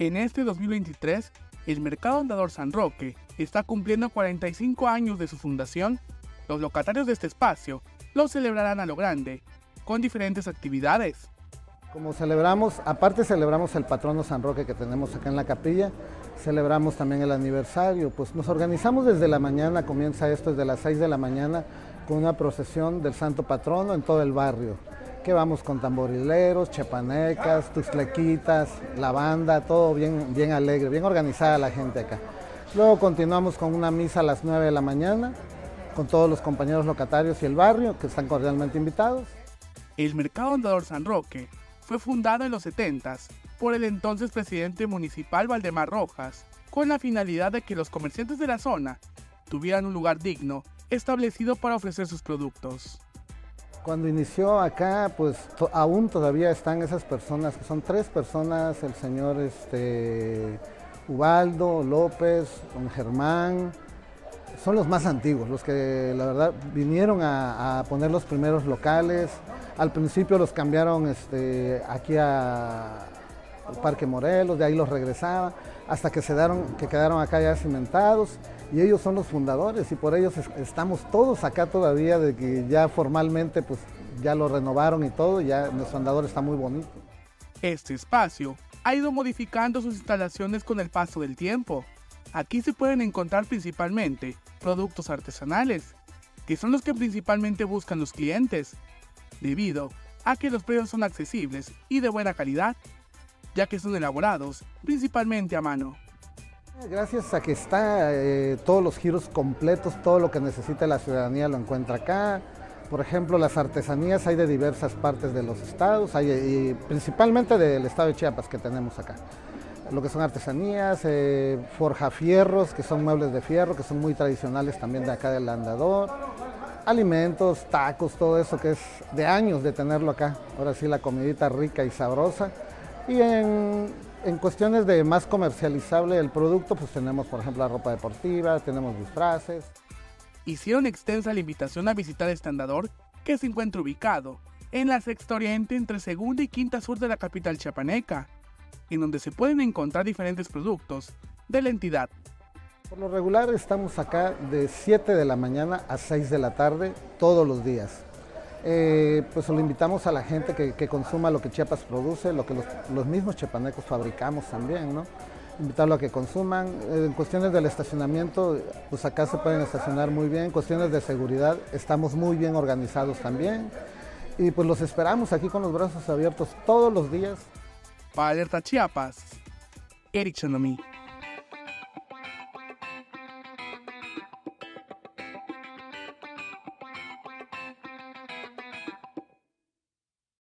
En este 2023, el Mercado Andador San Roque está cumpliendo 45 años de su fundación. Los locatarios de este espacio lo celebrarán a lo grande, con diferentes actividades. Como celebramos, aparte celebramos el patrono San Roque que tenemos acá en la capilla, celebramos también el aniversario, pues nos organizamos desde la mañana, comienza esto desde las 6 de la mañana con una procesión del santo patrono en todo el barrio, que vamos con tamborileros, chepanecas, tuslequitas, la banda, todo bien, bien alegre, bien organizada la gente acá. Luego continuamos con una misa a las 9 de la mañana, con todos los compañeros locatarios y el barrio, que están cordialmente invitados. El Mercado Andador San Roque fue fundado en los 70 por el entonces presidente municipal Valdemar Rojas, con la finalidad de que los comerciantes de la zona tuvieran un lugar digno establecido para ofrecer sus productos. Cuando inició acá, pues aún todavía están esas personas, que son tres personas, el señor este, Ubaldo, López, don Germán, son los más antiguos, los que la verdad vinieron a, poner los primeros locales. Al principio los cambiaron este, aquí a, al Parque Morelos, de ahí los regresaba, hasta que, se que quedaron acá ya cimentados y ellos son los fundadores y por ellos estamos todos acá todavía de que ya formalmente pues ya lo renovaron y todo, ya nuestro andador está muy bonito. Este espacio ha ido modificando sus instalaciones con el paso del tiempo. Aquí se pueden encontrar principalmente productos artesanales, que son los que principalmente buscan los clientes, debido a que los precios son accesibles y de buena calidad, ya que son elaborados principalmente a mano. Gracias a que está eh, todos los giros completos, todo lo que necesita la ciudadanía lo encuentra acá. Por ejemplo, las artesanías hay de diversas partes de los estados, y principalmente del estado de Chiapas que tenemos acá. Lo que son artesanías, eh, forjafierros, que son muebles de fierro, que son muy tradicionales también de acá del andador. Alimentos, tacos, todo eso que es de años de tenerlo acá. Ahora sí, la comidita rica y sabrosa. Y en en cuestiones de más comercializable el producto, pues tenemos, por ejemplo, la ropa deportiva, tenemos disfraces. Hicieron extensa la invitación a visitar este andador, que se encuentra ubicado en la sexta oriente entre segunda y quinta sur de la capital chiapaneca, en donde se pueden encontrar diferentes productos de la entidad. Por lo regular estamos acá de 7 de la mañana a 6 de la tarde todos los días. Eh, pues lo invitamos a la gente que, consuma lo que Chiapas produce, lo que los, mismos chiapanecos fabricamos también, ¿no? Invitarlo a que consuman. En cuestiones del estacionamiento, pues acá se pueden estacionar muy bien. En cuestiones de seguridad, estamos muy bien organizados también. Y pues los esperamos aquí con los brazos abiertos todos los días. Para Alerta Chiapas, Eric Chandomí.